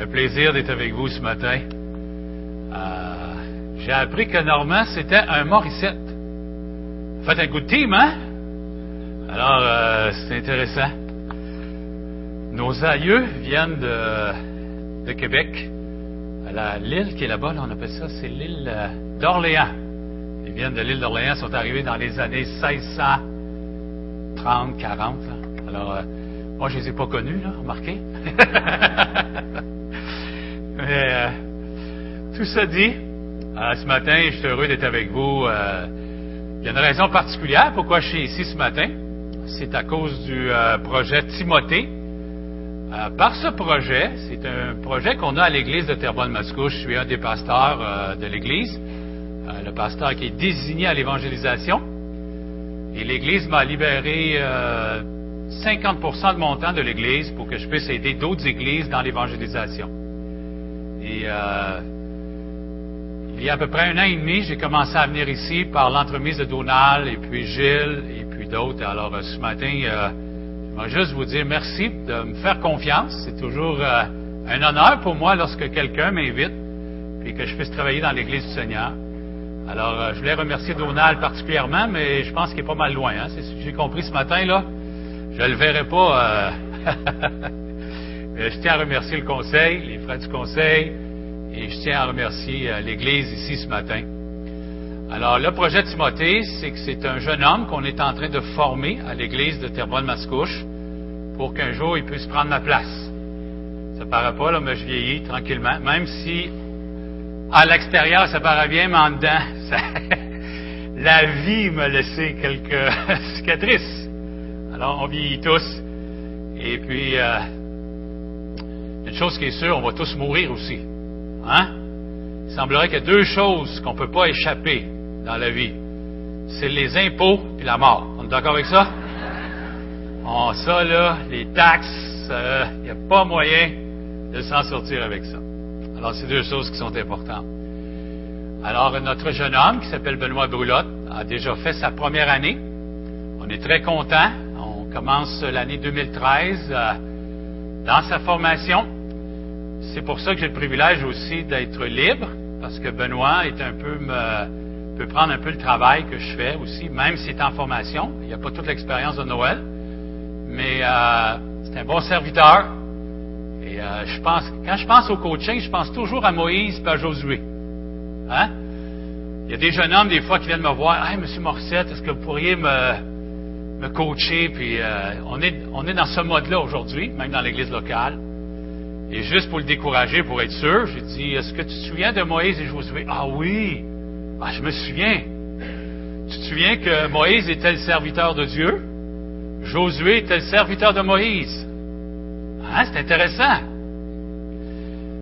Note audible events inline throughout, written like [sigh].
Un plaisir d'être avec vous ce matin. Euh, J'ai appris que Normand, c'était un Morissette. Faites un good team, hein? Alors, euh, c'est intéressant. Nos aïeux viennent de, de Québec. L'île qui est là-bas, là, on appelle ça, c'est l'île euh, d'Orléans. Ils viennent de l'île d'Orléans, sont arrivés dans les années 1630, 40. là. Alors, moi, je les ai pas connus, là, remarquez. [laughs] Mais, euh, tout ça dit, euh, ce matin, je suis heureux d'être avec vous. euh, il y a une raison particulière pourquoi je suis ici ce matin. C'est à cause du projet Timothée. Par ce projet, c'est un projet qu'on a à l'église de Terrebonne-Mascouche. Je suis un des pasteurs de l'église, le pasteur qui est désigné à l'évangélisation. Et l'église m'a libéré 50% de mon temps de l'église pour que je puisse aider d'autres églises dans l'évangélisation. Et euh, il y a à peu près un an et demi, j'ai commencé à venir ici par l'entremise de Donald et puis Gilles et puis d'autres. Alors euh, ce matin, euh, je vais juste vous dire merci de me faire confiance. C'est toujours un honneur pour moi lorsque quelqu'un m'invite puis que je puisse travailler dans l'Église du Seigneur. Alors, je voulais remercier Donald particulièrement, mais je pense qu'il est pas mal loin. Hein? C'est ce que j'ai compris ce matin, là. Je le verrai pas. euh, [laughs] je tiens à remercier le conseil, les frères du conseil, et je tiens à remercier euh, l'Église ici ce matin. Alors, le projet Timothée, c'est que c'est un jeune homme qu'on est en train de former à l'Église de Terrebonne-Mascouche pour qu'un jour il puisse prendre ma place. Ça paraît pas, là, mais je vieillis tranquillement, même si à l'extérieur, ça paraît bien, mais en dedans, [laughs] la vie m'a laissé quelques [laughs] cicatrices. Alors, on vieillit tous. Et puis, euh, une chose qui est sûre, on va tous mourir aussi. Hein? Il semblerait qu'il y a deux choses qu'on ne peut pas échapper dans la vie. C'est les impôts et la mort. On est d'accord avec ça? On, [laughs] ça, là, les taxes, euh, il n'y a pas moyen de s'en sortir avec ça. Alors, c'est deux choses qui sont importantes. Alors, notre jeune homme, qui s'appelle Benoît Brulotte, a déjà fait sa première année. On est très content. Commence l'année 2013 euh, dans sa formation. C'est pour ça que j'ai le privilège aussi d'être libre, parce que Benoît est un peu me, peut prendre un peu le travail que je fais aussi, même s'il est en formation. Il n'y a pas toute l'expérience de Noël, mais euh, c'est un bon serviteur. Et euh, je pense, quand je pense au coaching, je pense toujours à Moïse et à Josué. Hein? Il y a des jeunes hommes, des fois, qui viennent me voir. Hey, Monsieur Morissette, est-ce que vous pourriez me, me coacher? Puis euh, on, est, on est dans ce mode-là aujourd'hui, même dans l'église locale. Et juste pour le décourager, pour être sûr, j'ai dit, est-ce que tu te souviens de Moïse et Josué? Ah oui! Ah, je me souviens. Tu te souviens que Moïse était le serviteur de Dieu? Josué était le serviteur de Moïse? Hein, c'est intéressant.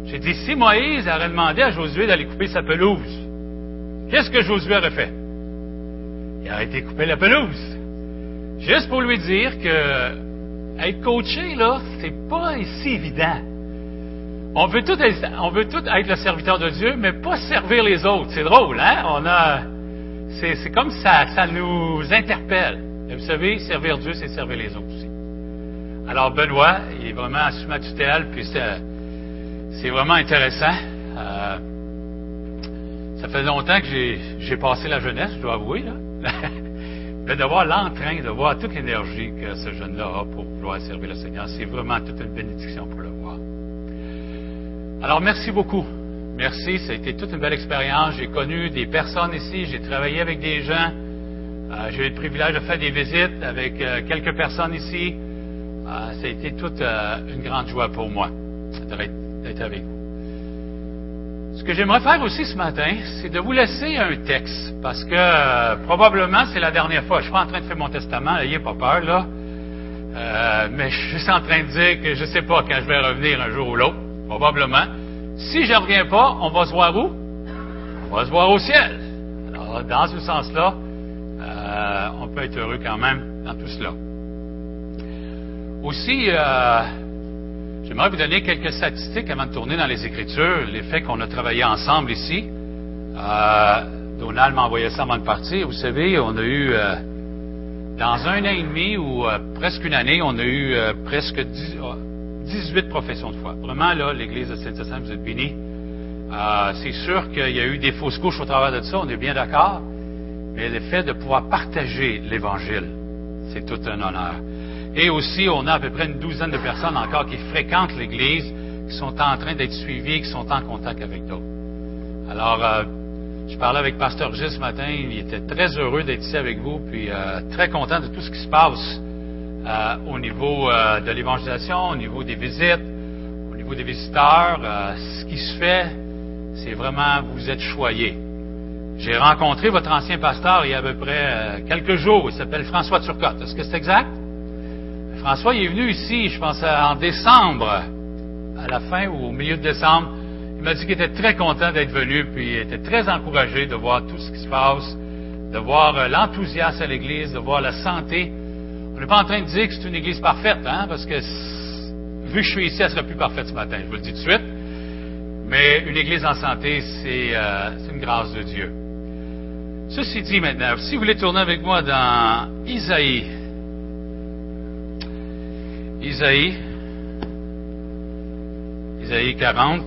J'ai dit, si Moïse aurait demandé à Josué d'aller couper sa pelouse, qu'est-ce que Josué aurait fait? Il aurait été couper la pelouse. Juste pour lui dire que être coaché, là, c'est pas si évident. On veut, tout être, on veut tout être le serviteur de Dieu, mais pas servir les autres. C'est drôle, hein? On a, c'est, comme ça, ça nous interpelle. Vous savez, servir Dieu, c'est servir les autres aussi. Alors, Benoît, il est vraiment sous ma tutelle, puis c'est, vraiment intéressant. Euh, ça fait longtemps que j'ai passé la jeunesse, je dois avouer, là. [laughs] Mais de voir l'entrain, de voir toute l'énergie que ce jeune-là a pour vouloir servir le Seigneur, c'est vraiment toute une bénédiction pour le voir. Alors, merci beaucoup. Merci, ça a été toute une belle expérience. J'ai connu des personnes ici, j'ai travaillé avec des gens. Euh, j'ai eu le privilège de faire des visites avec euh, quelques personnes ici. Euh, ça a été toute une grande joie pour moi d'être avec vous. Ce que j'aimerais faire aussi ce matin, c'est de vous laisser un texte, parce que euh, probablement c'est la dernière fois. Je suis pas en train de faire mon testament, n'ayez pas peur là. Euh, mais je suis juste en train de dire que je ne sais pas quand je vais revenir un jour ou l'autre, probablement. Si je ne reviens pas, on va se voir où? On va se voir au ciel. Alors, dans ce sens-là, euh, on peut être heureux quand même dans tout cela. Aussi, euh, j'aimerais vous donner quelques statistiques avant de tourner dans les Écritures, les faits qu'on a travaillé ensemble ici. Euh, Donald m'a envoyé ça avant de partir. Vous savez, on a eu, euh, dans un an et demi ou euh, presque une année, on a eu euh, presque dix- 18 professions de foi. Vraiment, là, l'Église de Saint-Hyacinthe, vous êtes bénis. C'est sûr qu'il y a eu des fausses couches au travers de ça, on est bien d'accord. Mais le fait de pouvoir partager l'Évangile, c'est tout un honneur. Et aussi, on a à peu près une douzaine de personnes encore qui fréquentent l'Église, qui sont en train d'être suivies, qui sont en contact avec nous. Alors, euh, je parlais avec Pasteur Gilles ce matin, il était très heureux d'être ici avec vous, puis euh, très content de tout ce qui se passe euh, au niveau de l'évangélisation, au niveau des visites, au niveau des visiteurs. ce qui se fait, c'est vraiment, vous êtes choyés. J'ai rencontré votre ancien pasteur il y a à peu près quelques jours, il s'appelle François Turcotte. Est-ce que c'est exact? François, il est venu ici, je pense, en décembre, à la fin ou au milieu de décembre. Il m'a dit qu'il était très content d'être venu, puis il était très encouragé de voir tout ce qui se passe, de voir euh, l'enthousiasme à l'Église, de voir la santé. On n'est pas en train de dire que c'est une Église parfaite, hein, parce que vu que je suis ici, elle serait plus parfaite ce matin, je vous le dis tout de suite. Mais une Église en santé, c'est euh, une grâce de Dieu. Ceci dit maintenant, si vous voulez tourner avec moi dans Isaïe, Isaïe, Isaïe 40,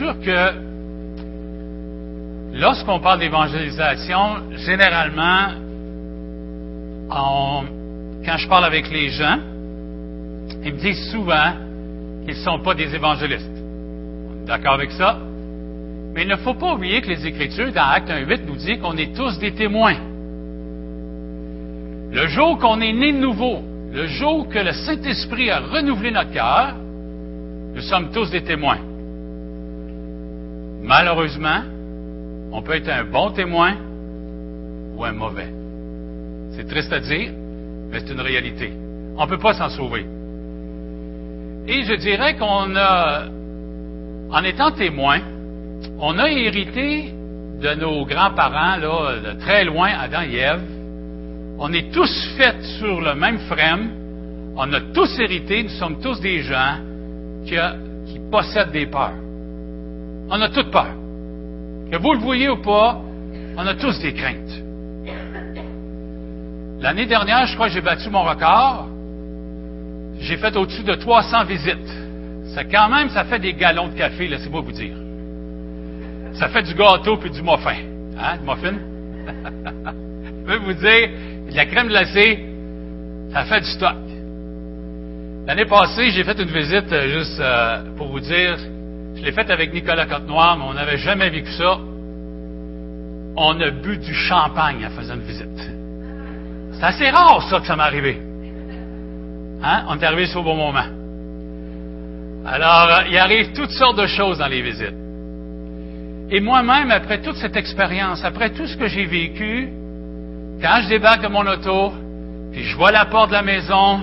sûr que lorsqu'on parle d'évangélisation, généralement, quand je parle avec les gens, ils me disent souvent qu'ils ne sont pas des évangélistes. D'accord avec ça? Mais il ne faut pas oublier que les Écritures, dans Acte 1.8, nous disent qu'on est tous des témoins. Le jour qu'on est né de nouveau, le jour que le Saint-Esprit a renouvelé notre cœur, nous sommes tous des témoins. Malheureusement, on peut être un bon témoin ou un mauvais. C'est triste à dire, mais c'est une réalité. On ne peut pas s'en sauver. Et je dirais qu'on a, en étant témoin, on a hérité de nos grands-parents, là, de très loin, Adam et Ève. On est tous faits sur le même frame. On a tous hérité. Nous sommes tous des gens qui, possèdent des peurs. On a toutes peur. Que vous le voyez ou pas, on a tous des craintes. L'année dernière, je crois que j'ai battu mon record. J'ai fait au-dessus de 300 visites. Ça, quand même, ça fait des galons de café, là, c'est moi vous dire. Ça fait du gâteau puis du muffin. Hein, du muffin? [laughs] je peux vous dire, la crème glacée, ça fait du stock. L'année passée, j'ai fait une visite, euh, juste euh, pour vous dire, je l'ai fait avec Nicolas Côte-Noir, mais on n'avait jamais vécu ça. On a bu du champagne en faisant une visite. C'est assez rare, ça, que ça m'est arrivé. Hein? On est arrivé au bon moment. Alors, il arrive toutes sortes de choses dans les visites. Et moi-même, après toute cette expérience, après tout ce que j'ai vécu, quand je débarque de mon auto, puis je vois la porte de la maison,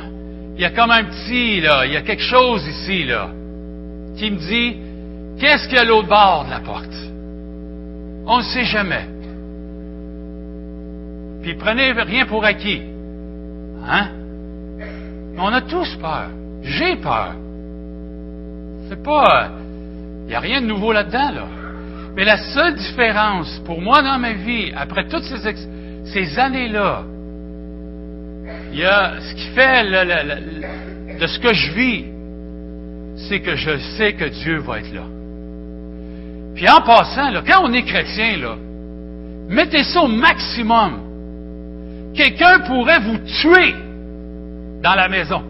il y a comme un petit, là, il y a quelque chose ici, là, qui me dit, Qu'est-ce qu'il y a à l'autre bord de la porte? On ne sait jamais. Puis prenez rien pour acquis. Hein? On a tous peur. J'ai peur. C'est pas. Il n'y a rien de nouveau là-dedans, là. Mais la seule différence pour moi dans ma vie, après toutes ces, années-là, il y a ce qui fait de ce que je vis, c'est que je sais que Dieu va être là. Puis en passant, quand on est chrétien, là, mettez ça au maximum. Quelqu'un pourrait vous tuer dans la maison.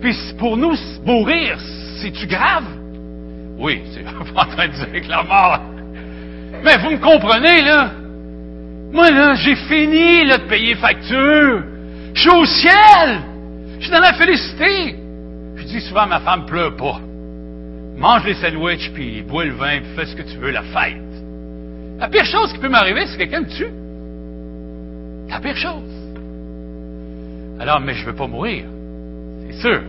Puis pour nous, mourir, c'est-tu grave? Oui, c'est pas [laughs] en train de dire que la mort. Mais vous me comprenez, là? Moi, là, j'ai fini là, de payer facture. Je suis au ciel. Je suis dans la félicité. Je dis souvent à ma femme, pleure pas mange les sandwichs, puis bois le vin, puis fais ce que tu veux, la fête. La pire chose qui peut m'arriver, c'est que quelqu'un me tue. La pire chose. Alors, mais je ne veux pas mourir. C'est sûr.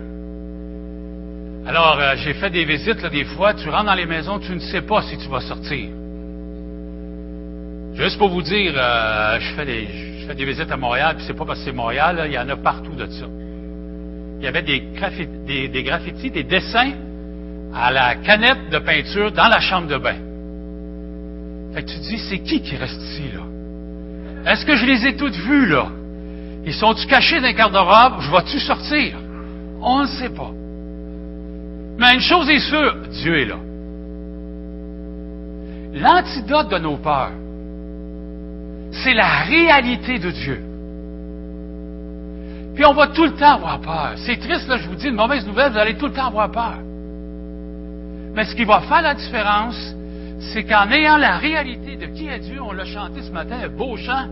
Alors, euh, j'ai fait des visites, là, des fois, tu rentres dans les maisons, tu ne sais pas si tu vas sortir. Juste pour vous dire, euh, je, fais des, visites à Montréal, puis c'est pas parce que c'est Montréal, il y en a partout de ça. Il y avait des graffitis, des dessins à la canette de peinture dans la chambre de bain. Fait que tu te dis, c'est qui qui reste ici, là? Est-ce que je les ai toutes vues, là? Ils sont-tu cachés dans un garde-robe? Je vais-tu sortir? On ne sait pas. Mais une chose est sûre, Dieu est là. L'antidote de nos peurs, c'est la réalité de Dieu. Puis on va tout le temps avoir peur. C'est triste, là, je vous dis une mauvaise nouvelle, vous allez tout le temps avoir peur. Mais ce qui va faire la différence, c'est qu'en ayant la réalité de qui est Dieu, on l'a chanté ce matin, un beau chant.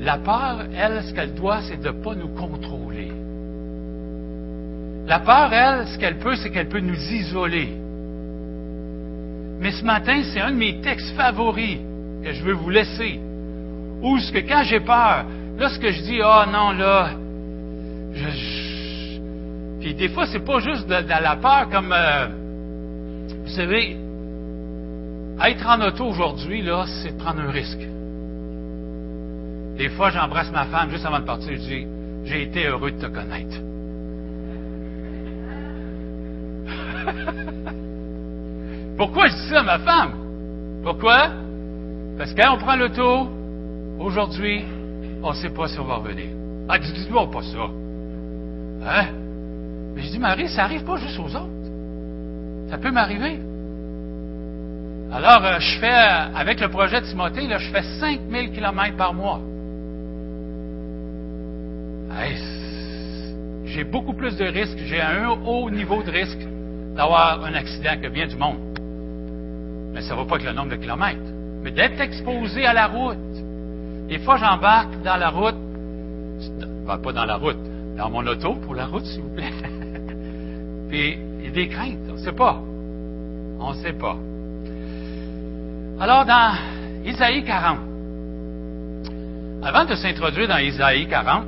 La peur, elle, ce qu'elle doit, c'est de ne pas nous contrôler. La peur, elle, ce qu'elle peut, c'est qu'elle peut nous isoler. Mais ce matin, c'est un de mes textes favoris que je veux vous laisser. Où ce que quand j'ai peur, là, ce que je dis, ah oh, non, là, je, puis des fois, c'est pas juste de, la peur comme, euh, vous savez, être en auto aujourd'hui, c'est prendre un risque. Des fois, j'embrasse ma femme juste avant de partir, je dis, j'ai été heureux de te connaître. [laughs] Pourquoi je dis ça à ma femme? Pourquoi? Parce qu'on prend l'auto, aujourd'hui, on ne sait pas si on va revenir. Ah, dis-moi pas ça. Hein? Mais je dis, Marie, ça n'arrive pas juste aux autres. Ça peut m'arriver. Alors, euh, je fais, avec le projet de Timothée, je fais 5000 km par mois. j'ai beaucoup plus de risques, j'ai un haut niveau de risque d'avoir un accident que bien du monde. Mais ça ne va pas avec le nombre de kilomètres. Mais d'être exposé à la route. Des fois, j'embarque dans la route, pas dans la route, dans mon auto pour la route, s'il vous plaît. [laughs] Puis a des craintes, on ne sait pas. On ne sait pas. Alors, dans Isaïe 40, avant de s'introduire dans Isaïe 40,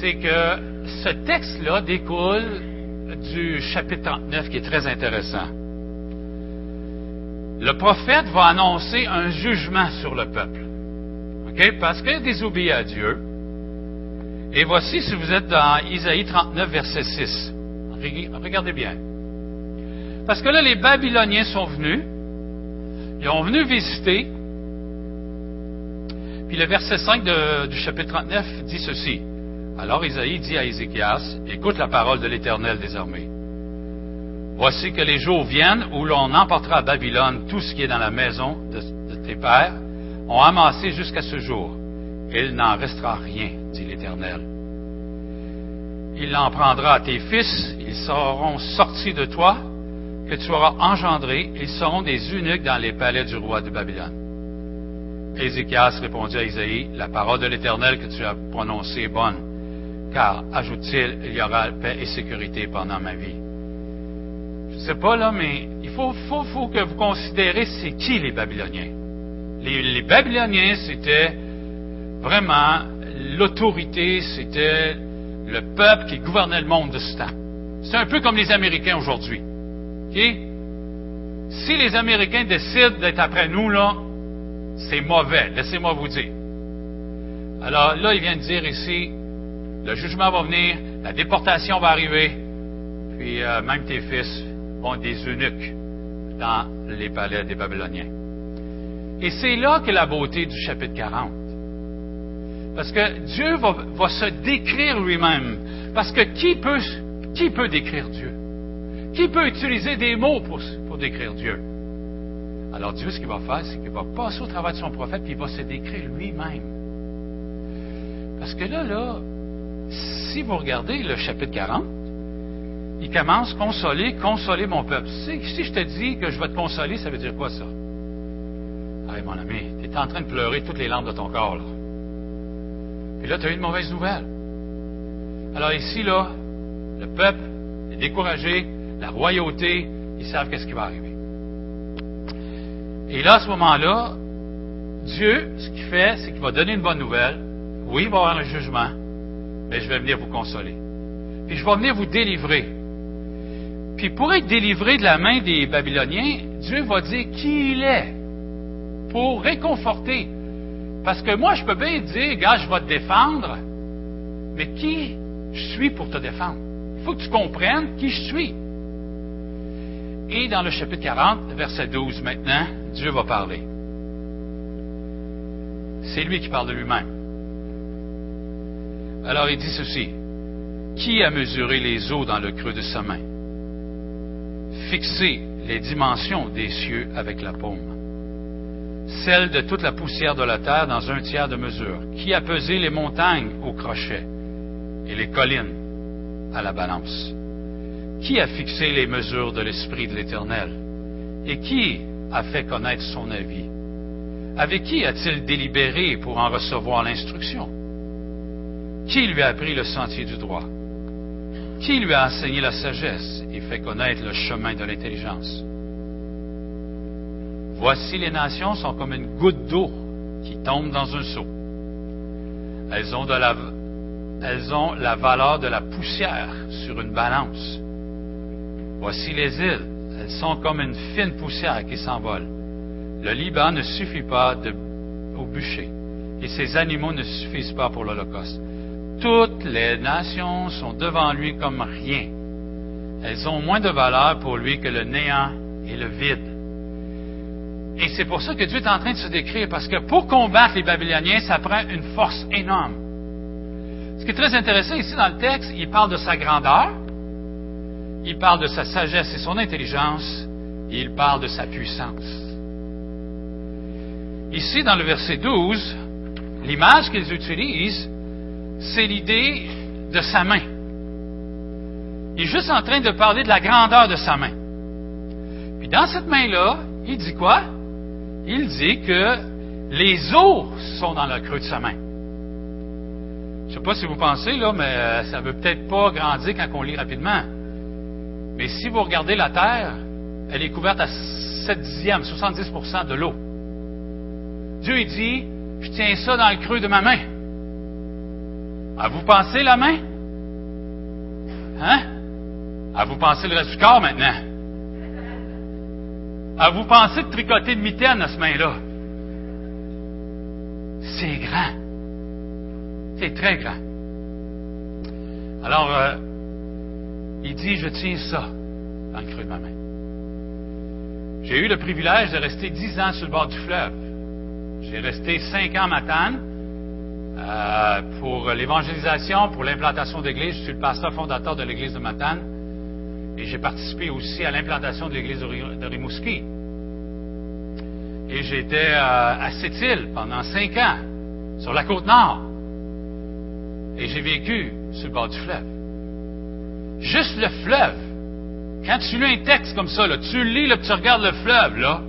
c'est que ce texte-là découle du chapitre 39 qui est très intéressant. Le prophète va annoncer un jugement sur le peuple. Parce qu'il a désobéi à Dieu. Et voici, si vous êtes dans Isaïe 39, verset 6. Regardez bien. Parce que là, les Babyloniens sont venus. Ils ont venu visiter. Puis le verset 5 du chapitre 39 dit ceci. Alors Isaïe dit à Ézéchias, écoute la parole de l'Éternel des armées. Voici que les jours viennent où l'on emportera à Babylone tout ce qui est dans la maison de, tes pères, ont amassé jusqu'à ce jour. Il n'en restera rien, dit l'Éternel. Il en prendra à tes fils, ils seront sortis de toi, que tu auras engendré, ils seront des eunuques dans les palais du roi de Babylone. Ézéchias répondit à Isaïe, la parole de l'Éternel que tu as prononcée est bonne, car, ajoute-t-il, il y aura paix et sécurité pendant ma vie. Je ne sais pas là, mais il faut, que vous considérez c'est qui les Babyloniens. les Babyloniens, c'était vraiment l'autorité, c'était le peuple qui gouvernait le monde de ce temps. C'est un peu comme les Américains aujourd'hui. Si les Américains décident d'être après nous, là, c'est mauvais. Laissez-moi vous dire. Alors là, il vient de dire ici, le jugement va venir, la déportation va arriver, puis euh, même tes fils vont des eunuques dans les palais des Babyloniens. Et c'est là que la beauté du chapitre 40. Parce que Dieu va, se décrire lui-même. Parce que qui peut, qui peut décrire Dieu? Qui peut utiliser des mots pour, pour décrire Dieu? Alors Dieu, ce qu'il va faire, c'est qu'il va passer au travail de son prophète, puis il va se décrire lui-même. Parce que là, là, si vous regardez le chapitre 40, il commence consoler, consoler mon peuple. Si, je te dis que je vais te consoler, ça veut dire quoi ça? Allez, mon ami, tu es en train de pleurer toutes les larmes de ton corps. Là. Et là, tu as eu une mauvaise nouvelle. Alors ici, là, le peuple est découragé, la royauté, ils savent qu'est-ce qui va arriver. Et là, à ce moment-là, Dieu, ce qu'il fait, c'est qu'il va donner une bonne nouvelle. Oui, il va y avoir un jugement, mais je vais venir vous consoler. Puis je vais venir vous délivrer. Puis pour être délivré de la main des Babyloniens, Dieu va dire qui il est. pour réconforter. Parce que moi, je peux bien dire, gars, je vais te défendre, mais qui je suis pour te défendre? Il faut que tu comprennes qui je suis. Et dans le chapitre 40, verset 12 maintenant, Dieu va parler. C'est lui qui parle de lui-même. Alors il dit ceci. Qui a mesuré les eaux dans le creux de sa main? Fixé les dimensions des cieux avec la paume. Celle de toute la poussière de la terre dans un tiers de mesure. Qui a pesé les montagnes au crochet et les collines à la balance? Qui a fixé les mesures de l'Esprit de l'Éternel? Et qui a fait connaître son avis? Avec qui a-t-il délibéré pour en recevoir l'instruction? Qui lui a appris le sentier du droit? Qui lui a enseigné la sagesse et fait connaître le chemin de l'intelligence? Voici les nations sont comme une goutte d'eau qui tombe dans un seau. Elles ont, la, valeur de la poussière sur une balance. Voici les îles, elles sont comme une fine poussière qui s'envole. Le Liban ne suffit pas au bûcher, et ses animaux ne suffisent pas pour l'Holocauste. Toutes les nations sont devant lui comme rien. Elles ont moins de valeur pour lui que le néant et le vide. Et c'est pour ça que Dieu est en train de se décrire, parce que pour combattre les Babyloniens, ça prend une force énorme. Ce qui est très intéressant ici dans le texte, il parle de sa grandeur, il parle de sa sagesse et son intelligence, et il parle de sa puissance. Ici, dans le verset 12, l'image qu'ils utilisent, c'est l'idée de sa main. Il est juste en train de parler de la grandeur de sa main. Puis dans cette main-là, il dit quoi? Il dit que les eaux sont dans le creux de sa main. Je ne sais pas si vous pensez, là, mais euh, ça ne veut peut-être pas grandir quand on lit rapidement. Mais si vous regardez la Terre, elle est couverte à 7 dixièmes, 70% de l'eau. Dieu il dit, je tiens ça dans le creux de ma main. À vous penser la main? Hein? À vous penser le reste du corps maintenant? À vous penser de tricoter de mitaine à ce main-là? C'est grand. C'est très grand. Alors, euh, il dit, je tiens ça dans le creux de ma main. J'ai eu le privilège de rester dix ans sur le bord du fleuve. J'ai resté cinq ans à Matane euh, pour l'évangélisation, pour l'implantation d'église. Je suis le pasteur fondateur de l'église de Matane et j'ai participé aussi à l'implantation de l'église de Rimouski. Et j'étais euh, à Sept-Îles pendant cinq ans, sur la côte nord. Et j'ai vécu sur le bord du fleuve. Juste le fleuve. Quand tu lis un texte comme ça, là, tu lis, là, tu regardes le fleuve, là,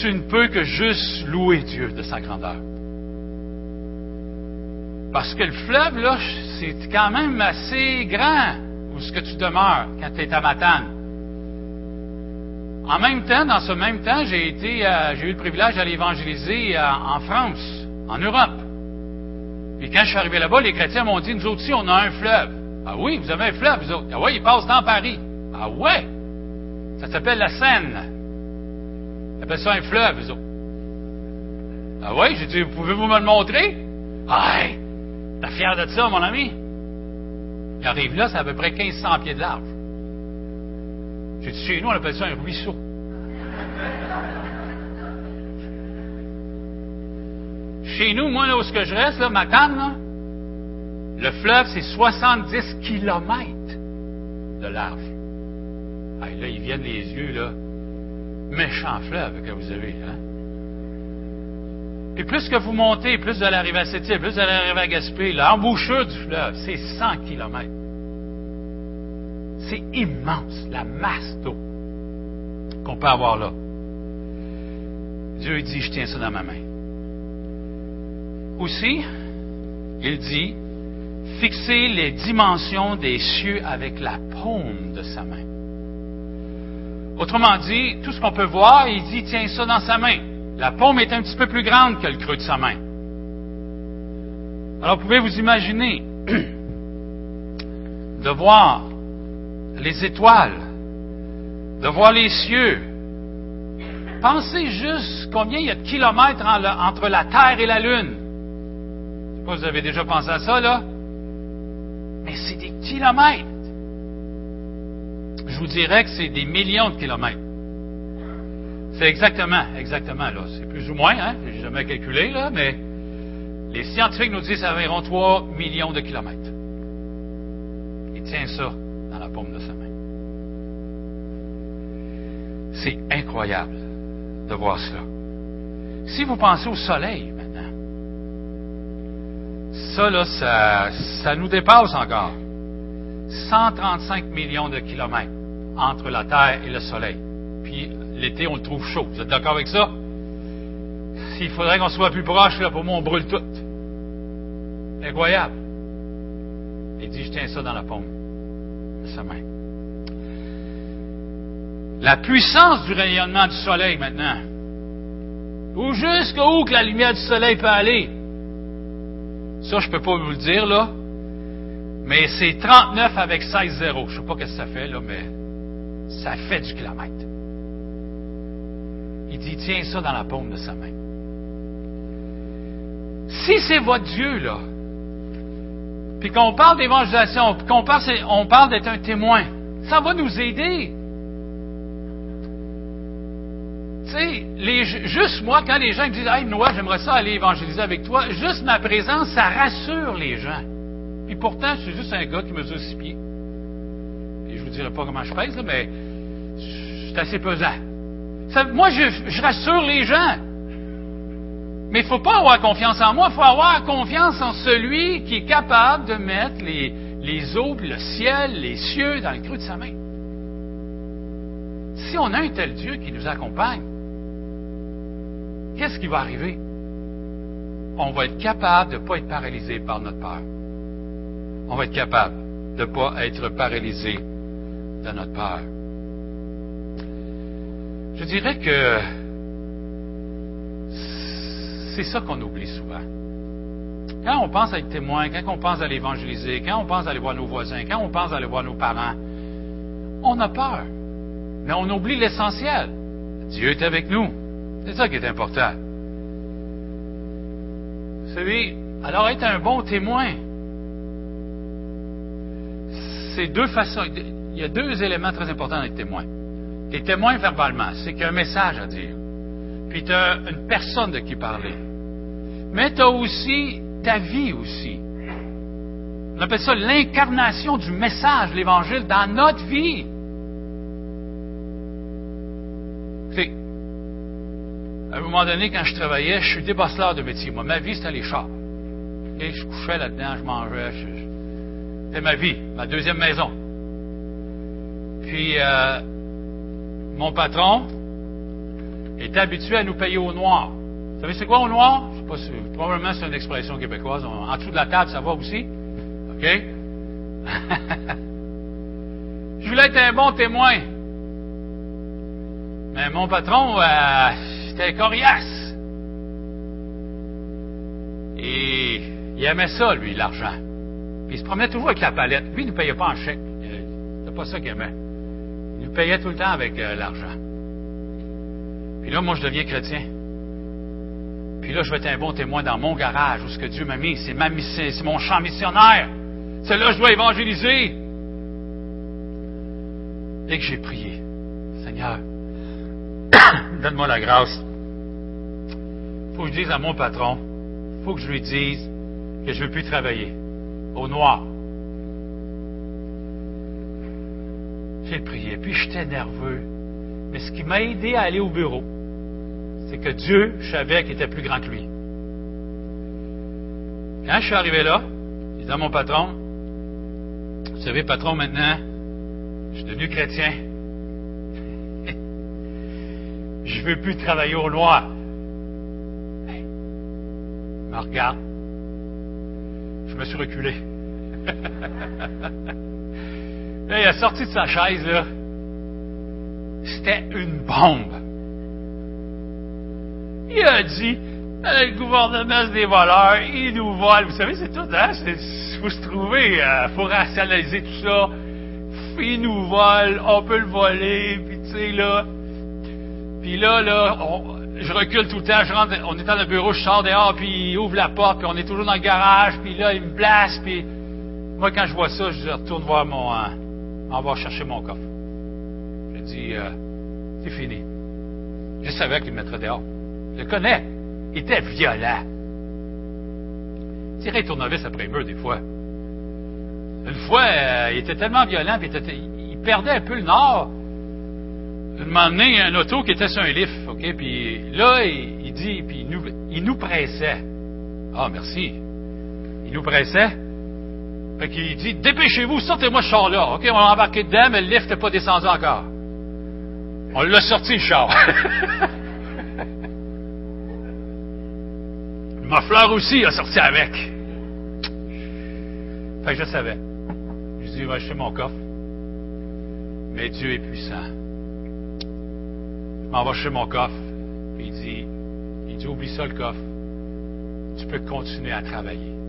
tu ne peux que juste louer Dieu de sa grandeur. Parce que le fleuve, là, c'est quand même assez grand où ce que tu demeures quand tu es à Matane? En même temps, dans ce même temps, j'ai été, euh, j'ai eu le privilège d'aller évangéliser euh, en France, en Europe. Et quand je suis arrivé là-bas, les chrétiens m'ont dit, nous aussi, on a un fleuve. Ah oui, vous avez un fleuve, vous autres. Ah oui, il passe dans Paris. Ah ouais. Ça s'appelle la Seine. Ils appellent ça un fleuve, vous autres. Ah oui, j'ai dit, pouvez-vous me le montrer? Ah, hey, t'es fier de ça, mon ami? Il arrive là, c'est à peu près 1500 pieds de large. J'ai dit, chez nous, on appelle ça un ruisseau. Chez nous, moi, là où je reste, là, ma canne, là, le fleuve, c'est 70 kilomètres de large. Ah, là, ils viennent les yeux, là. Méchant fleuve que vous avez, hein? Puis plus que vous montez, plus vous allez arriver à Sept-Îles, plus vous allez arriver à Gaspé, l'embouchure du fleuve, c'est 100 kilomètres. C'est immense, la masse d'eau qu'on peut avoir là. Dieu dit, je tiens ça dans ma main. Aussi, il dit, fixer les dimensions des cieux avec la paume de sa main. Autrement dit, tout ce qu'on peut voir, il dit, tiens ça dans sa main. La paume est un petit peu plus grande que le creux de sa main. Alors, vous pouvez vous imaginer [clears throat] de voir les étoiles, de voir les cieux, pensez juste combien il y a de kilomètres entre la Terre et la Lune. Je sais pas si vous avez déjà pensé à ça, là. Mais c'est des kilomètres. Je vous dirais que c'est des millions de kilomètres. C'est exactement, exactement, là. C'est plus ou moins, hein. J'ai jamais calculé, là, mais les scientifiques nous disent environ 3 millions de kilomètres. Il tient ça dans la paume de sa main. C'est incroyable de voir cela. Si vous pensez au soleil maintenant, ça, là, ça nous dépasse encore. 135 millions de kilomètres entre la Terre et le soleil. Puis l'été, on le trouve chaud. Vous êtes d'accord avec ça? S'il faudrait qu'on soit plus proche, là, pour moi, on brûle tout. Incroyable. Il dit, je tiens ça dans la paume de sa main. La puissance du rayonnement du soleil maintenant. Ou jusqu'où que la lumière du soleil peut aller? Ça, je ne peux pas vous le dire, là. Mais c'est 39 avec 16 zéros. Je ne sais pas ce que ça fait, là, mais ça fait du kilomètre. Il dit, tiens ça dans la paume de sa main. Si c'est votre Dieu, là, puis qu'on parle d'évangélisation, puis qu'on parle, on parle d'être un témoin, ça va nous aider. Tu sais, juste moi, quand les gens disent, hey, Noah, j'aimerais ça aller évangéliser avec toi, juste ma présence, ça rassure les gens. Puis pourtant, je suis juste un gars qui mesure six pieds. Et je vous dirai pas comment je pèse, là, mais c'est assez pesant. Moi, je, rassure les gens. Mais il ne faut pas avoir confiance en moi, il faut avoir confiance en celui qui est capable de mettre les, les eaux, le ciel, les cieux dans le creux de sa main. Si on a un tel Dieu qui nous accompagne, qu'est-ce qui va arriver? On va être capable de ne pas être paralysé par notre peur. On va être capable de ne pas être paralysé de notre peur. Je dirais que c'est ça qu'on oublie souvent. Quand on pense à être témoin, quand on pense à l'évangéliser, quand on pense à aller voir nos voisins, quand on pense à aller voir nos parents, on a peur. Mais on oublie l'essentiel. Dieu est avec nous. C'est ça qui est important. Alors être un bon témoin, c'est deux façons. Il y a deux éléments très importants d'être témoin. Tu es témoin verbalement, c'est qu'il y a un message à dire. Puis tu as une personne de qui parler. Mais tu as aussi ta vie aussi. On appelle ça l'incarnation du message, l'Évangile, dans notre vie. à un moment donné, quand je travaillais, je suis débosseleur de métier. Moi, ma vie, c'était les chars. Je couchais là-dedans, je mangeais. C'était ma vie, ma deuxième maison. Puis, euh, mon patron était habitué à nous payer au noir. Vous savez c'est quoi au noir? Je sais pas si, probablement c'est une expression québécoise. En dessous de la table, ça va aussi? OK? [laughs] je voulais être un bon témoin. Mais mon patron, euh, c'était coriace. Et il aimait ça, lui, l'argent. Puis il se promenait toujours avec la palette. Lui, il ne payait pas en chèque. C'était pas ça qu'il aimait. Payait tout le temps avec euh, l'argent. Puis là, moi, je deviens chrétien. Puis là, je vais être un bon témoin dans mon garage, où ce que Dieu m'a mis. C'est, mon champ missionnaire. C'est là que je dois évangéliser. Dès que j'ai prié, Seigneur, [coughs] donne-moi la grâce. faut que je dise à mon patron, faut que je lui dise que je ne veux plus travailler au noir. J'ai prié, puis j'étais nerveux. Mais ce qui m'a aidé à aller au bureau, c'est que Dieu, je savais qu'il était plus grand que lui. Quand je suis arrivé là, j'ai dit à mon patron, vous savez, patron, maintenant, je suis devenu chrétien. [laughs] je ne veux plus travailler au noir. il me regarde. Je me suis reculé. [laughs] là, il a sorti de sa chaise, là. C'était une bombe. Il a dit, le gouvernement, c'est des voleurs, ils nous volent. Vous savez, c'est tout, hein? Il faut se trouver, il euh, faut rationaliser tout ça. Ils nous volent, on peut le voler, puis tu sais, là, Puis là, là, je recule tout le temps, je rentre, on est dans le bureau, je sors dehors, puis il ouvre la porte, puis on est toujours dans le garage, puis là, il me place, moi, quand je vois ça, je retourne voir mon... Hein, on va chercher mon coffre. Je dis, euh, c'est fini. Je savais qu'il me mettrait dehors. Je le connais. Il était violent. Tirait tournevis après mur des fois. Une fois, euh, il était tellement violent, puis il, perdait un peu le nord. Il m'a amené un auto qui était sur un lift, OK? Puis là, il, dit, puis nous, il nous pressait. Ah, merci. Il nous pressait. Fait qu'il dit, dépêchez-vous, sortez-moi ce char-là. OK? On l'a embarqué dedans, mais le lift n'est pas descendu encore. On l'a sorti, le char. [laughs] Ma fleur aussi a sorti avec. Fait que je savais. Je dis, va acheter mon coffre. Mais Dieu est puissant. Je m'en vais acheter mon coffre. Puis il dit, il dit, oublie ça le coffre. Tu peux continuer à travailler.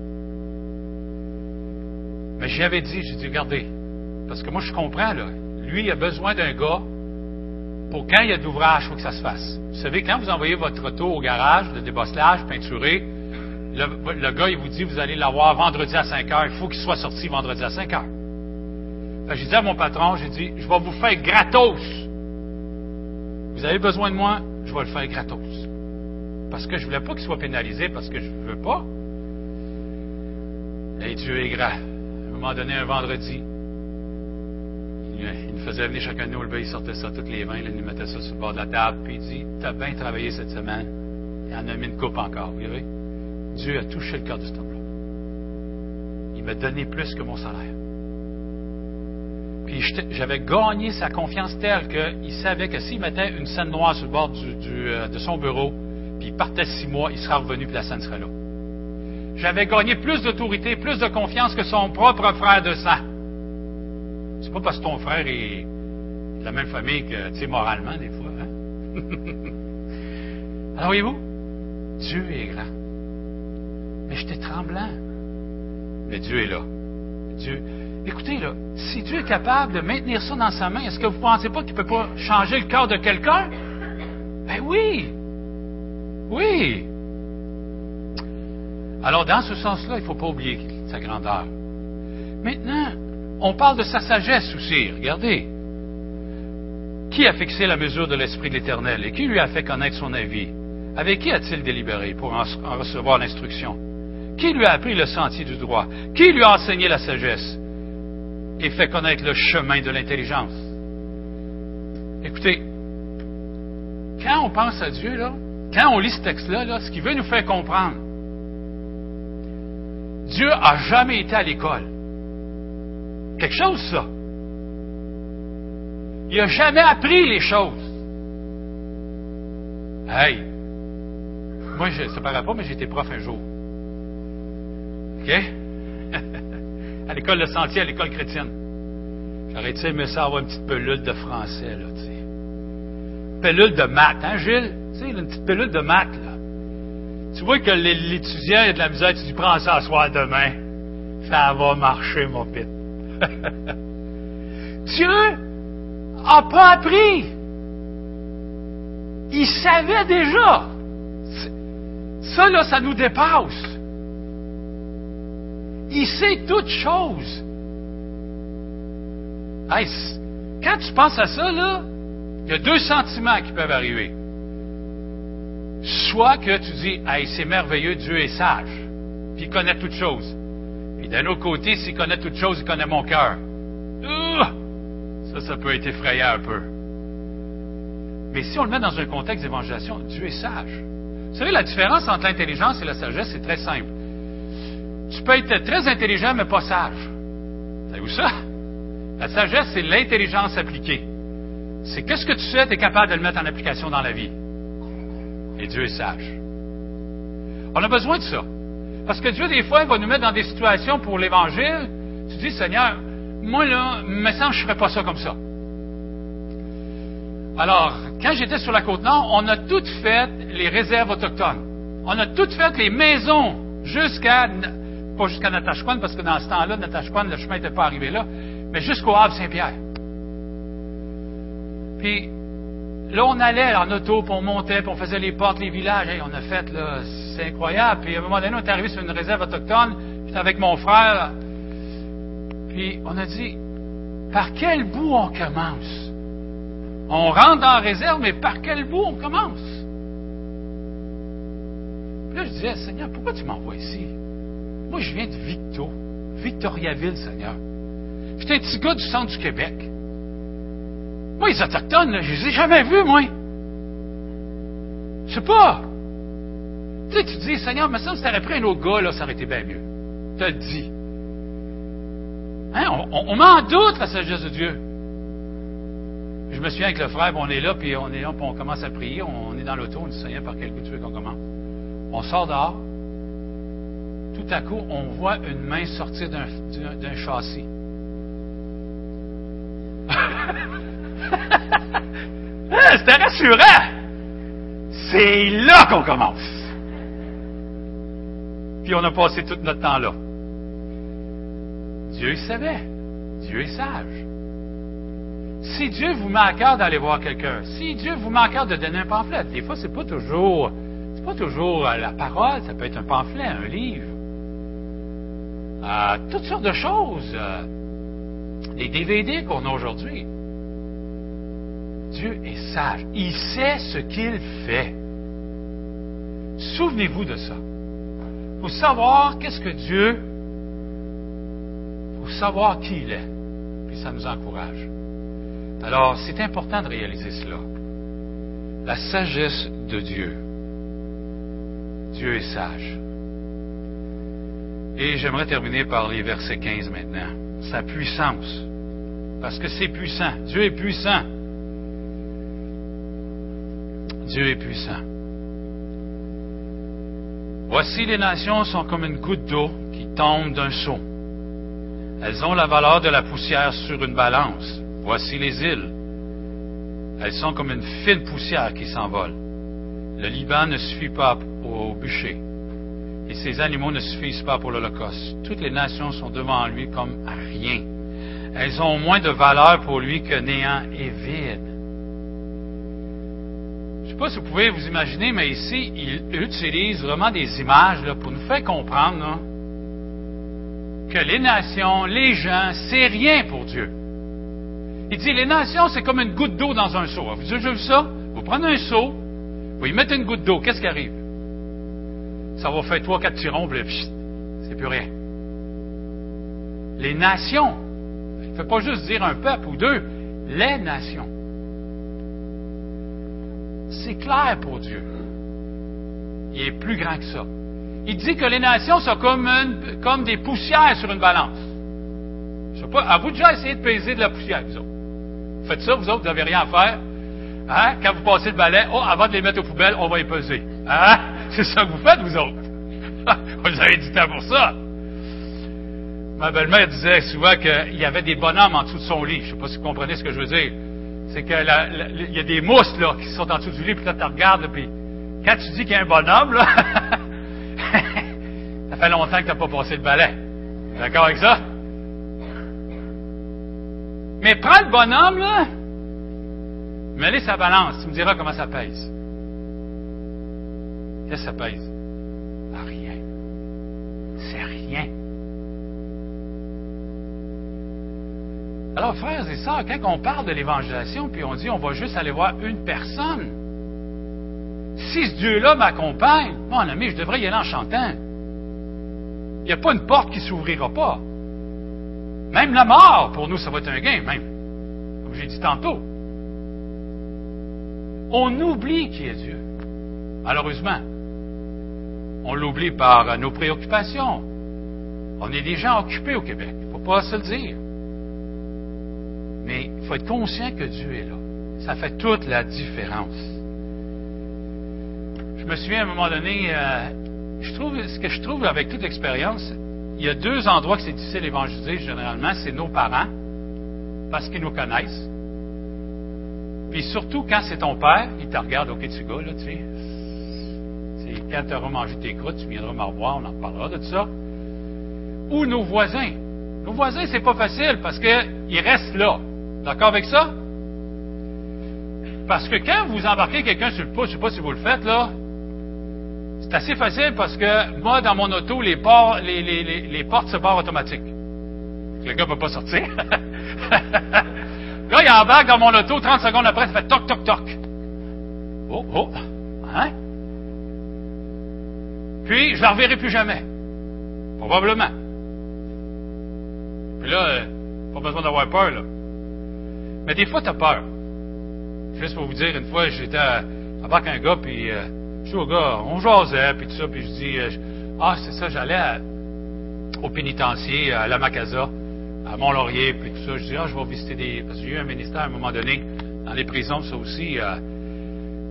Mais j'avais dit, j'ai dit, regardez, parce que moi je comprends, là. Lui, il a besoin d'un gars pour quand il y a d'ouvrage, il faut que ça se fasse. Vous savez, quand vous envoyez votre auto au garage, de débosselage, peinturé, le, gars, il vous dit, vous allez l'avoir vendredi à 5 heures, il faut qu'il soit sorti vendredi à 5 heures. j'ai dit à mon patron, j'ai dit, je vais vous faire gratos. Vous avez besoin de moi, je vais le faire gratos. Parce que je ne voulais pas qu'il soit pénalisé, parce que je ne veux pas. Et Dieu est grand. Moment donné, un vendredi, il nous faisait venir chacun de nous, le gars, il sortait ça toutes les mains, il nous mettait ça sur le bord de la table, puis il dit, t'as bien travaillé cette semaine, il en a mis une coupe encore, vous voyez? Dieu a touché le cœur de cet homme-là. Il m'a donné plus que mon salaire. Puis j'avais gagné sa confiance telle qu'il savait que s'il mettait une scène noire sur le bord euh, de son bureau, puis il partait six mois, il sera revenu, puis la scène serait là. J'avais gagné plus d'autorité, plus de confiance que son propre frère de sang. C'est pas parce que ton frère est de la même famille que, tu sais, moralement, des fois. Hein? [laughs] Alors, voyez-vous, Dieu est grand. Mais j'étais tremblant. Mais Dieu est là. Dieu. Écoutez, là, si Dieu est capable de maintenir ça dans sa main, est-ce que vous ne pensez pas qu'il ne peut pas changer le cœur de quelqu'un? Ben oui! Oui! Alors, dans ce sens-là, il ne faut pas oublier sa grandeur. Maintenant, on parle de sa sagesse aussi. Regardez. Qui a fixé la mesure de l'Esprit de l'Éternel et qui lui a fait connaître son avis? Avec qui a-t-il délibéré pour en, recevoir l'instruction? Qui lui a appris le sentier du droit? Qui lui a enseigné la sagesse et fait connaître le chemin de l'intelligence? Écoutez, quand on pense à Dieu, là, quand on lit ce texte-là, là, ce qui veut nous faire comprendre, Dieu n'a jamais été à l'école quelque chose, ça. Il n'a jamais appris les choses. Hey! Moi, je, ça ne paraît pas, mais j'étais prof un jour. OK? [laughs] à l'école de Sentier, à l'école chrétienne. J'aurais aimé ça avoir une petite pelule de français, là, tu sais. Pelule de maths, hein, Gilles? Tu sais, une petite pelule de maths, là. Tu vois que l'étudiant a de la misère, tu dis, prends ça à soir demain. Ça va marcher, mon pit. [laughs] Dieu n'a pas appris. Il savait déjà. Ça, là, ça nous dépasse. Il sait toutes choses. quand tu penses à ça, là, il y a deux sentiments qui peuvent arriver. Soit que tu dis, hey, c'est merveilleux, Dieu est sage, puis il connaît toutes choses. Et d'un autre côté, s'il connaît toutes choses, il connaît mon cœur. Ça, ça peut être effrayant un peu. Mais si on le met dans un contexte d'évangélisation, Dieu est sage. Vous savez, la différence entre l'intelligence et la sagesse, c'est très simple. Tu peux être très intelligent, mais pas sage. Savez-vous ça? La sagesse, c'est l'intelligence appliquée. C'est qu'est-ce que tu sais, tu es capable de le mettre en application dans la vie. Et Dieu est sage. On a besoin de ça. Parce que Dieu, des fois, il va nous mettre dans des situations pour l'Évangile. Tu dis, Seigneur, moi, là, me semble je ne ferais pas ça comme ça. Alors, quand j'étais sur la Côte-Nord, on a toutes fait les réserves autochtones. On a toutes fait les maisons jusqu'à, pas jusqu'à Natashquan, parce que dans ce temps-là, Natashquan, le chemin n'était pas arrivé là, mais jusqu'au Havre Saint-Pierre. Puis, là, on allait en auto, puis on montait, puis on faisait les portes, les villages. On a fait, là, c'est incroyable. Puis à un moment donné, on est arrivé sur une réserve autochtone. J'étais avec mon frère. Puis on a dit, par quel bout on commence? On rentre dans la réserve, mais par quel bout on commence? Puis là, je disais, Seigneur, pourquoi tu m'envoies ici? Moi, je viens de Victo, Victoriaville, Seigneur. J'étais un petit gars du centre du Québec. Moi, les Autochtones, là, je les ai jamais vus, moi. Je sais pas. Tu sais, tu dis, Seigneur, mais ça, si t'aurais pris un autre gars, là, ça aurait été bien mieux. Tu le dis. Hein? On, on, met en doute la sagesse de Dieu. Je me souviens avec le frère, on est là, puis on est là, puis on commence à prier. On, est dans l'auto, on dit, Seigneur, par quel bout tu veux qu'on commence? On sort dehors. Tout à coup, on voit une main sortir d'un châssis. [laughs] [laughs] Hein, c'était rassurant. C'est là qu'on commence. Puis on a passé tout notre temps là. Dieu savait. Dieu est sage. Si Dieu vous met à cœur d'aller voir quelqu'un, si Dieu vous met à cœur de donner un pamphlet, des fois c'est pas toujours, c'est pas toujours euh, la parole, ça peut être un pamphlet, un livre, euh, toutes sortes de choses, euh, les DVD qu'on a aujourd'hui. Dieu est sage. Il sait ce qu'il fait. Souvenez-vous de ça. Faut savoir qu'est-ce que Dieu. Faut savoir qui il est. Puis ça nous encourage. Alors, c'est important de réaliser cela. La sagesse de Dieu. Dieu est sage. Et j'aimerais terminer par les versets 15 maintenant. Sa puissance. Parce que c'est puissant. Dieu est puissant. Dieu est puissant. Voici les nations sont comme une goutte d'eau qui tombe d'un seau. Elles ont la valeur de la poussière sur une balance. Voici les îles. Elles sont comme une fine poussière qui s'envole. Le Liban ne suffit pas au bûcher, et ses animaux ne suffisent pas pour l'Holocauste. Toutes les nations sont devant lui comme rien. Elles ont moins de valeur pour lui que néant et vide. Je ne sais pas si vous pouvez vous imaginer, mais ici, il utilise vraiment des images pour nous faire comprendre que les nations, les gens, c'est rien pour Dieu. Il dit, les nations, c'est comme une goutte d'eau dans un seau. Vous avez vu ça? Vous prenez un seau, vous y mettez une goutte d'eau, qu'est-ce qui arrive? Ça va faire trois, quatre tirons, puis c'est plus rien. Les nations, il ne fait pas juste dire un peuple ou deux, les nations. C'est clair pour Dieu. Il est plus grand que ça. Il dit que les nations sont comme, des poussières sur une balance. Je sais pas, à vous déjà essayé de peser de la poussière, vous autres. Vous faites ça, vous autres, vous n'avez rien à faire. Hein? Quand vous passez le balai, oh, avant de les mettre aux poubelles, on va les peser. Hein? [laughs] C'est ça que vous faites, vous autres. [laughs] vous avez du temps pour ça. Ma belle-mère disait souvent qu'il y avait des bonhommes en dessous de son lit. Je ne sais pas si vous comprenez ce que je veux dire c'est qu'il y a des mousses là, qui sont en dessous du lit, puis là, tu regardes, puis quand tu dis qu'il y a un bonhomme, là, [laughs] ça fait longtemps que tu n'as pas passé le balai. D'accord avec ça? Mais prends le bonhomme, là, mets-le sa balance, tu me diras comment ça pèse. Qu'est-ce que ça pèse? rien. C'est rien. Alors, frères et sœurs, quand on parle de l'évangélisation, puis on dit on va juste aller voir une personne, si ce Dieu-là m'accompagne, mon ami, je devrais y aller en chantant. Il n'y a pas une porte qui ne s'ouvrira pas. Même la mort, pour nous, ça va être un gain, même. Comme j'ai dit tantôt. On oublie qui est Dieu. Malheureusement. On l'oublie par nos préoccupations. On est des gens occupés au Québec. Il ne faut pas se le dire. Mais il faut être conscient que Dieu est là. Ça fait toute la différence. Je me souviens à un moment donné, euh, je trouve, ce que je trouve avec toute l'expérience, il y a deux endroits que c'est difficile d'évangéliser généralement, c'est nos parents, parce qu'ils nous connaissent. Puis surtout quand c'est ton père, il te regarde, ok, tu gars, là, tu sais. Quand tu auras mangé tes croûtes, tu viendras me revoir, on en parlera de ça. Ou nos voisins. Nos voisins, c'est pas facile parce qu'ils restent là. D'accord avec ça? Parce que quand vous embarquez quelqu'un sur le pouce, je ne sais pas si vous le faites, là, c'est assez facile parce que moi, dans mon auto, les, portes, se barrent automatiques. Le gars ne peut pas sortir. [laughs] là, il embarque dans mon auto, 30 secondes après, ça fait toc, toc, toc. Oh, oh, hein? Puis, je ne la reverrai plus jamais. Probablement. Puis là, euh, pas besoin d'avoir peur, là. Mais des fois, tu as peur. Juste pour vous dire, une fois, j'étais avec un gars, puis euh, je suis au gars, on jasait, puis tout ça, puis je dis, euh, ah, c'est ça, j'allais au pénitencier, à la Macasa, à Mont-Laurier, puis tout ça. Je dis, ah, je vais visiter des... Parce que j'ai eu un ministère à un moment donné, dans les prisons, ça aussi, euh,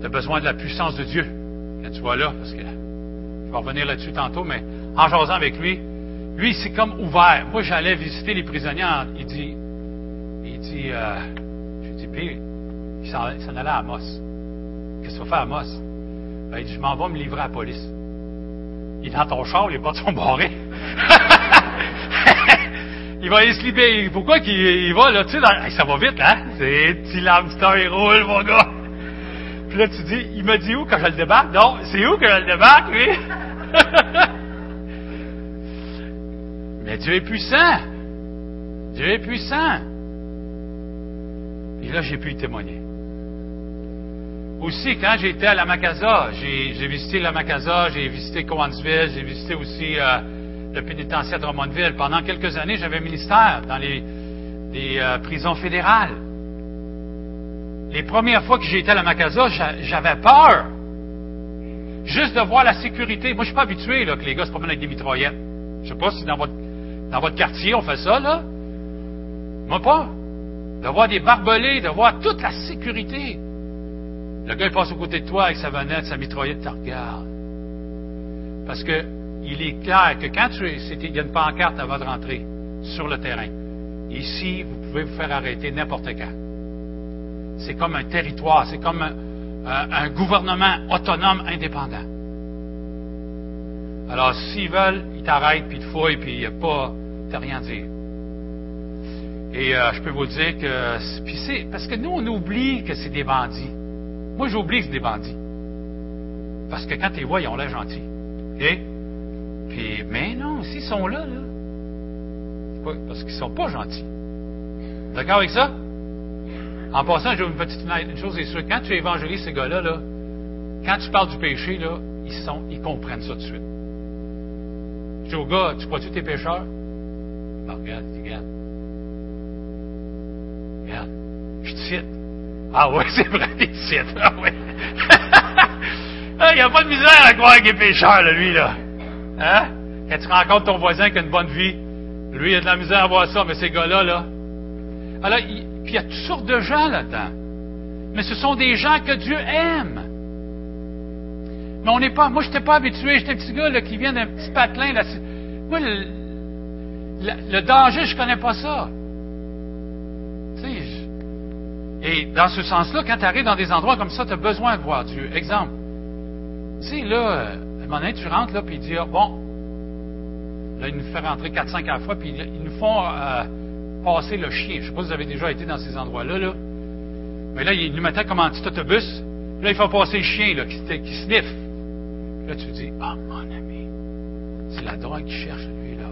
tu as besoin de la puissance de Dieu quand tu vas là, parce que je vais revenir là-dessus tantôt, mais en jasant avec lui, lui, c'est comme ouvert. Moi, j'allais visiter les prisonniers, il dit, dit, euh, je dis, puis, il s'en allait à Amos. Qu'est-ce que tu vas faire à Amos? Ben, il dit, je m'en vais me livrer à la police. Il est dans ton char, les portes sont barrées. [laughs] il va y se libérer. Pourquoi qu'il va, là, tu sais, ça va vite, hein? C'est petit l'hamster, il roule, mon gars. Puis là, tu dis, il m'a dit où quand je le débarque? Non, c'est où que je le débarque, lui? [laughs] Mais Dieu est puissant. Dieu est puissant. Là, j'ai pu y témoigner. Aussi, quand j'étais à la Macasa, j'ai visité la Macasa, j'ai visité Cowansville, j'ai visité aussi euh, le pénitentiaire de Drummondville. Pendant quelques années, j'avais ministère dans les, euh, prisons fédérales. Les premières fois que j'étais à la Macasa, j'avais peur. Juste de voir la sécurité. Moi, je suis pas habitué que les gars se promènent avec des mitraillettes. Je sais pas si dans votre, dans votre quartier on fait ça, là. Moi, pas. De voir des barbelés, de voir toute la sécurité. Le gars, il passe au côté de toi avec sa vanette, sa mitraillette, tu regardes. Parce que il est clair que quand tu es, il y a une pancarte avant de rentrer sur le terrain. Ici, vous pouvez vous faire arrêter n'importe quand. C'est comme un territoire, c'est comme un, gouvernement autonome, indépendant. Alors, s'ils veulent, ils t'arrêtent, puis ils te fouillent, puis il n'y a pas, t'as rien à dire. Et euh, je peux vous dire que, puis c'est, parce que nous, on oublie que c'est des bandits. Moi, j'oublie que c'est des bandits. Parce que quand les vois, ils ont l'air gentils. OK? Puis, mais non, s'ils sont là, là, parce qu'ils sont pas gentils. D'accord avec ça? En passant, j'ai une petite une chose est sûre. Quand tu évangélises ces gars-là, là, quand tu parles du péché, là, ils, sont, ils comprennent ça tout de suite. Je dis au gars, tu crois-tu t'es pécheur? Ben, regarde, regarde. Je te cite. Ah oui, [laughs] c'est vrai, [laughs] il cite. Ah oui. Il n'y a pas de misère à croire qu'il est pécheur, lui, là. Hein? Quand tu rencontres ton voisin qui a une bonne vie, lui, il a de la misère à voir ça, mais ces gars-là, là. Alors, il, puis il y a toutes sortes de gens là-dedans. Mais ce sont des gens que Dieu aime. Mais on n'est pas. Moi, je n'étais pas habitué. J'étais un petit gars là, qui vient d'un petit patelin. Là. Moi, le, le, danger, je ne connais pas ça. Tu sais, et dans ce sens-là, quand tu arrives dans des endroits comme ça, tu as besoin de voir Dieu. Exemple. Tu sais, là, à un moment donné, tu rentres, là, puis ils disent, bon, là, ils nous font rentrer 4-5 à la fois, puis ils nous font euh, passer le chien. Je ne sais pas si vous avez déjà été dans ces endroits-là, là. Mais là, ils nous mettaient comme un petit autobus. Là, il faut passer le chien, là, qui, qui sniffe. Là, tu dis, ah, mon ami, c'est la drogue qui cherche, lui, là.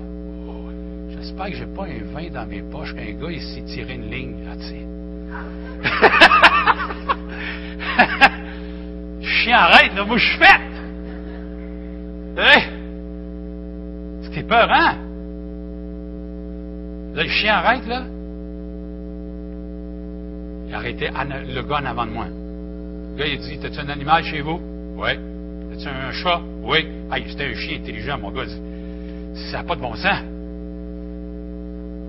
Oh, j'espère que j'ai pas un vin dans mes poches, qu'un gars, il s'est tiré une ligne, là, tu sais. [laughs] chien, arrête, là, moi, je suis faite. C'était peur, hein? Là, le chien arrête, là. Il a arrêté le gars en avant de moi. Le gars, il dit T'as-tu un animal chez vous? Oui. T'as-tu un chat? Oui. Hey, c'était un chien intelligent, mon gars. Ça n'a pas de bon sens.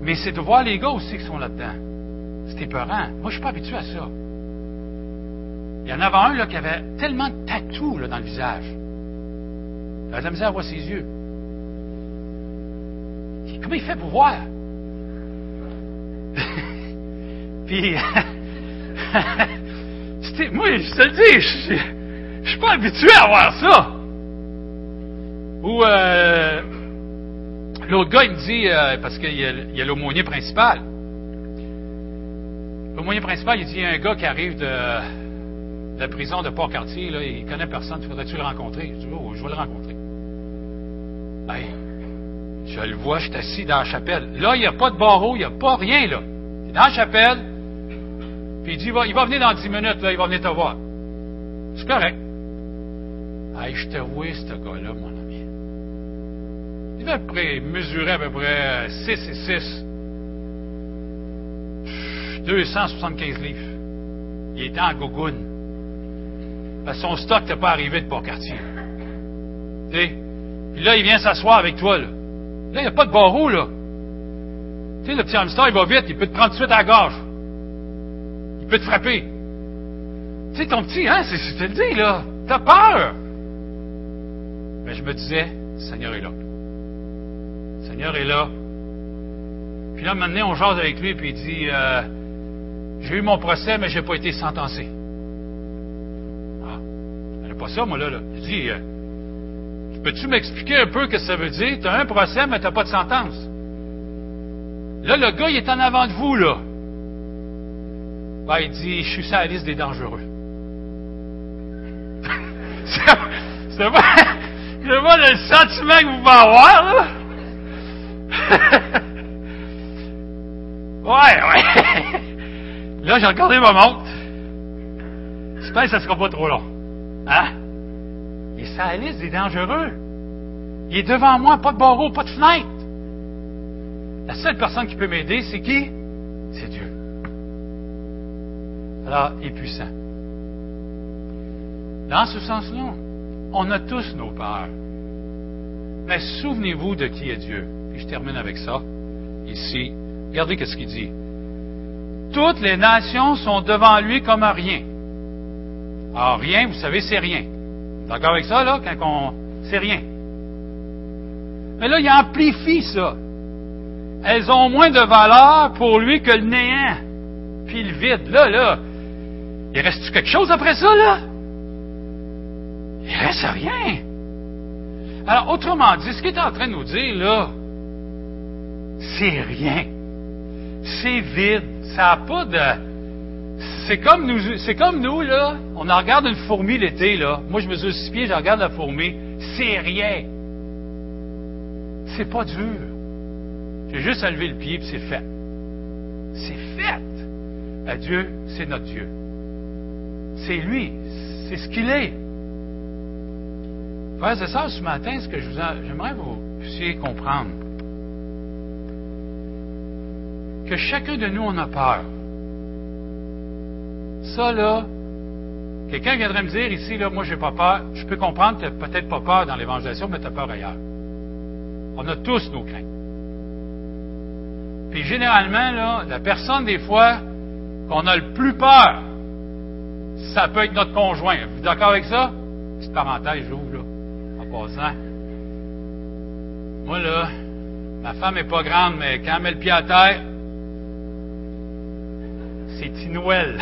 Mais c'est de voir les gars aussi qui sont là-dedans. C'était peurant. Moi, je suis pas habitué à ça. Il y en avait un là, qui avait tellement de tatous dans le visage. Il avait de la misère à voir ses yeux. Comment il fait pour voir? [laughs] Puis, [laughs] moi, je te le dis, je, ne suis pas habitué à voir ça. Ou, euh, l'autre gars, il me dit, euh, parce qu'il y a, l'aumônier principal. L'aumônier principal, il dit, il y a un gars qui arrive de, la prison de Port-Cartier, là, il connaît personne, faudrait-tu le rencontrer? Je dis, oh, je vais le rencontrer. Hey, je le vois, je suis assis dans la chapelle. Là, il n'y a pas de barreau, il n'y a pas rien, là. Il est dans la chapelle, puis il dit, il va, venir dans dix minutes, là, il va venir te voir. C'est correct. Hey, je te vois, ce gars-là, mon ami. Il devait mesurer à peu près 6 et 6. 275 livres. Il était en gogoune. Parce son stock n'était pas arrivé de Port-Cartier. Tu? Puis là, il vient s'asseoir avec toi, là. Là, il n'y a pas de barreau, là. Tu sais, le petit hamster, il va vite, il peut te prendre tout de suite à la gorge. Il peut te frapper. Tu sais, ton petit, hein, c'est ce que te le dis, là. T'as peur. Mais je me disais, le Seigneur est là. Le Seigneur est là. Puis là, maintenant, on jase avec lui, puis il dit, euh, j'ai eu mon procès, mais je n'ai pas été sentencé. Ah, je pas ça, moi, là. là. Je dis, euh, peux-tu m'expliquer un peu ce que ça veut dire? Tu as un procès, mais tu n'as pas de sentence. Là, le gars, il est en avant de vous, là. Ben, il dit, je suis sur la liste des dangereux. [laughs] c'est pas, c'est pas le sentiment que vous pouvez avoir, là. [laughs] ouais, ouais. [laughs] Là, j'ai regardé ma montre. J'espère que ça ne sera pas trop long. Hein? Et ça liste des dangereux. Il est devant moi, pas de barreau, pas de fenêtre. La seule personne qui peut m'aider, c'est qui? C'est Dieu. Alors, il est puissant. Dans ce sens-là, on a tous nos peurs. Mais souvenez-vous de qui est Dieu. Puis je termine avec ça. Ici, regardez ce qu'il dit. Toutes les nations sont devant lui comme rien. Alors, rien, vous savez, c'est rien. D'accord avec ça, là, quand on. C'est rien? Mais là, il amplifie ça. Elles ont moins de valeur pour lui que le néant, puis le vide. Là, là, il reste quelque chose après ça, là? Il reste rien. Alors, autrement dit, ce qu'il est en train de nous dire, là, c'est rien. C'est vide. Ça n'a pas de c'est comme nous, c'est comme nous, là. On en regarde une fourmi l'été, là. Moi, je mesure six pieds, je regarde la fourmi. C'est rien. C'est pas dur. J'ai juste à lever le pied, puis c'est fait. C'est fait. À Dieu, c'est notre Dieu. C'est lui. C'est ce qu'il est. Frères c'est ça, ce matin, ce que je vous j'aimerais que vous puissiez comprendre. Que chacun de nous, on a peur. Ça, là, quelqu'un viendrait me dire ici, là, moi, j'ai pas peur. Je peux comprendre que tu n'as peut-être pas peur dans l'évangélisation, mais tu as peur ailleurs. On a tous nos craintes. Puis généralement, là, la personne, des fois, qu'on a le plus peur, ça peut être notre conjoint. Vous d'accord avec ça? Petite parenthèse, j'ouvre, là, en passant. Moi, là, ma femme est pas grande, mais quand elle met le pied à terre, [laughs] c'est Noël?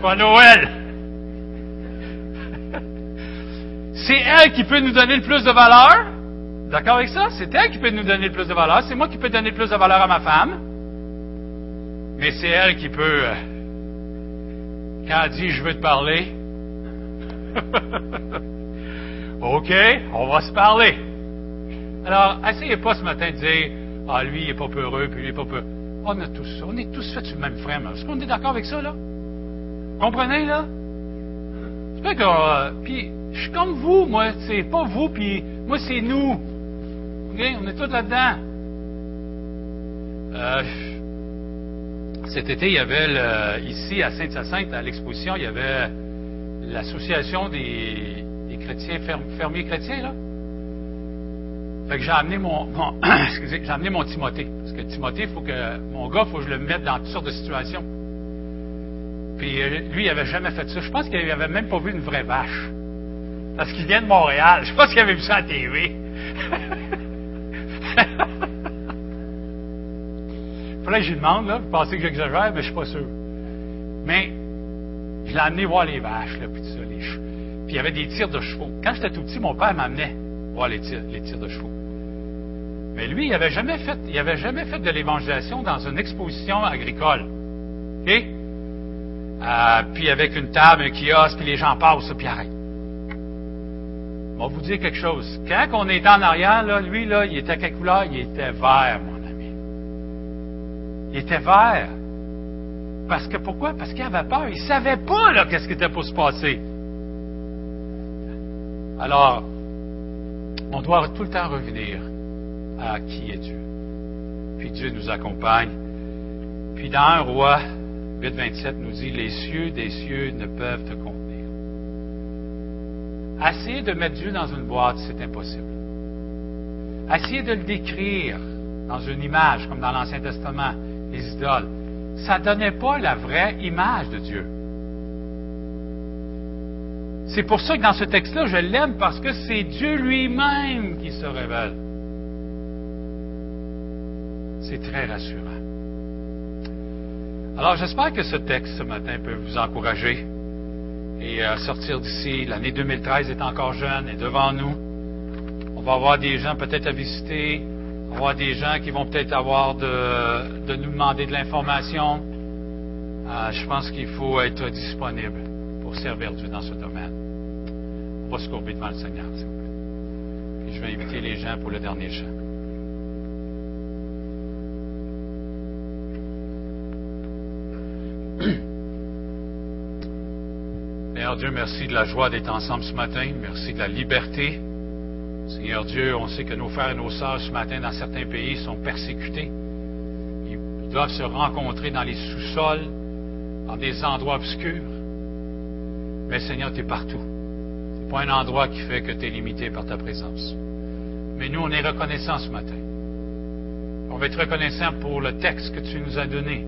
Pas Noël. [laughs] C'est elle qui peut nous donner le plus de valeur? D'accord avec ça? C'est elle qui peut nous donner le plus de valeur. C'est moi qui peux donner le plus de valeur à ma femme. Mais c'est elle qui peut, euh, quand elle dit je veux te parler, [laughs] OK, on va se parler. Alors, essayez pas ce matin de dire, ah, lui, il n'est pas peureux, puis lui, il n'est pas peureux. On a tous On est tous faits du même frère. Est-ce qu'on est d'accord avec ça, là? Comprenez, là? C'est pas que. Euh, puis, je suis comme vous, moi. C'est pas vous, puis moi, c'est nous. On est tous là-dedans. Euh, cet été, il y avait ici à Sainte-Hyacinthe, à l'exposition, il y avait l'association des, chrétiens, fermiers chrétiens, là. Fait que j'ai amené mon, [coughs] j'ai amené mon Timothée. Que Timothée, faut que, mon gars, il faut que je le mette dans toutes sortes de situations. Puis euh, lui, il n'avait jamais fait ça. Je pense qu'il n'avait même pas vu une vraie vache. Parce qu'il vient de Montréal. Je pense qu'il avait vu ça à la [laughs] TV. Faudrait que je lui demande, là. Vous pensez que j'exagère, mais je suis pas sûr. Mais, je l'ai amené voir les vaches, là, puis tout ça, les Puis il y avait des tirs de chevaux. Quand j'étais tout petit, mon père m'amenait voir les tirs, les tirs de chevaux. Mais lui, il n'avait jamais fait, il jamais fait de l'évangélisation dans une exposition agricole. OK? euh, puis avec une table, un kiosque, puis les gens passent, puis arrêtent. On va vous dire quelque chose. Quand on était en arrière, lui, là, il était à quelle couleur? Il était vert, mon ami. Il était vert. Parce que pourquoi? Parce qu'il avait peur. Il ne savait pas là, qu'est-ce qui était pour se passer. Alors, on doit tout le temps revenir à qui est Dieu. Puis Dieu nous accompagne. Puis dans un roi, 8, 27 nous dit, les cieux des cieux ne peuvent te contenir. Essayer de mettre Dieu dans une boîte, c'est impossible. Essayer de le décrire dans une image, comme dans l'Ancien Testament, les idoles, ça ne donnait pas la vraie image de Dieu. C'est pour ça que dans ce texte-là, je l'aime parce que c'est Dieu lui-même qui se révèle. C'est très rassurant. Alors j'espère que ce texte ce matin peut vous encourager et à sortir d'ici. L'année 2013 est encore jeune et devant nous. On va avoir des gens peut-être à visiter, on va avoir des gens qui vont peut-être avoir de, nous demander de l'information. Euh, je pense qu'il faut être disponible pour servir Dieu dans ce domaine. On va se courber devant le Seigneur, s'il vous plaît. Je vais inviter les gens pour le dernier chant. Seigneur Dieu, merci de la joie d'être ensemble ce matin. Merci de la liberté. Seigneur Dieu, on sait que nos frères et nos sœurs ce matin dans certains pays sont persécutés. Ils doivent se rencontrer dans les sous-sols, dans des endroits obscurs. Mais Seigneur, tu es partout. Ce n'est pas un endroit qui fait que tu es limité par ta présence. Mais nous, on est reconnaissants ce matin. On va être reconnaissants pour le texte que tu nous as donné.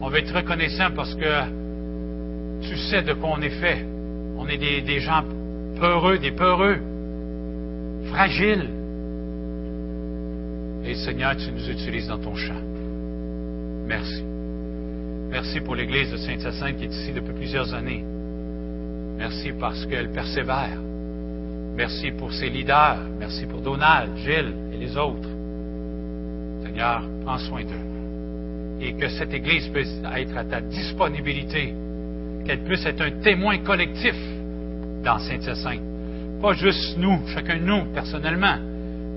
On va être reconnaissants parce que tu sais de quoi on est fait. On est des, gens peureux, des peureux, fragiles. Et Seigneur, tu nous utilises dans ton champ. Merci. Merci pour l'Église de Sainte-Sainte qui est ici depuis plusieurs années. Merci parce qu'elle persévère. Merci pour ses leaders. Merci pour Donald, Gilles et les autres. Seigneur, prends soin d'eux. Et que cette Église puisse être à ta disponibilité qu'elle puisse être un témoin collectif dans Saint-Hyacinthe. Pas juste nous, chacun de nous, personnellement,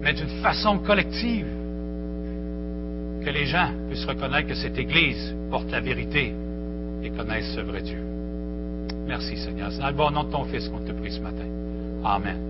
mais d'une façon collective. Que les gens puissent reconnaître que cette Église porte la vérité et connaisse ce vrai Dieu. Merci Seigneur. C'est dans le bon nom de ton Fils qu'on te prie ce matin. Amen.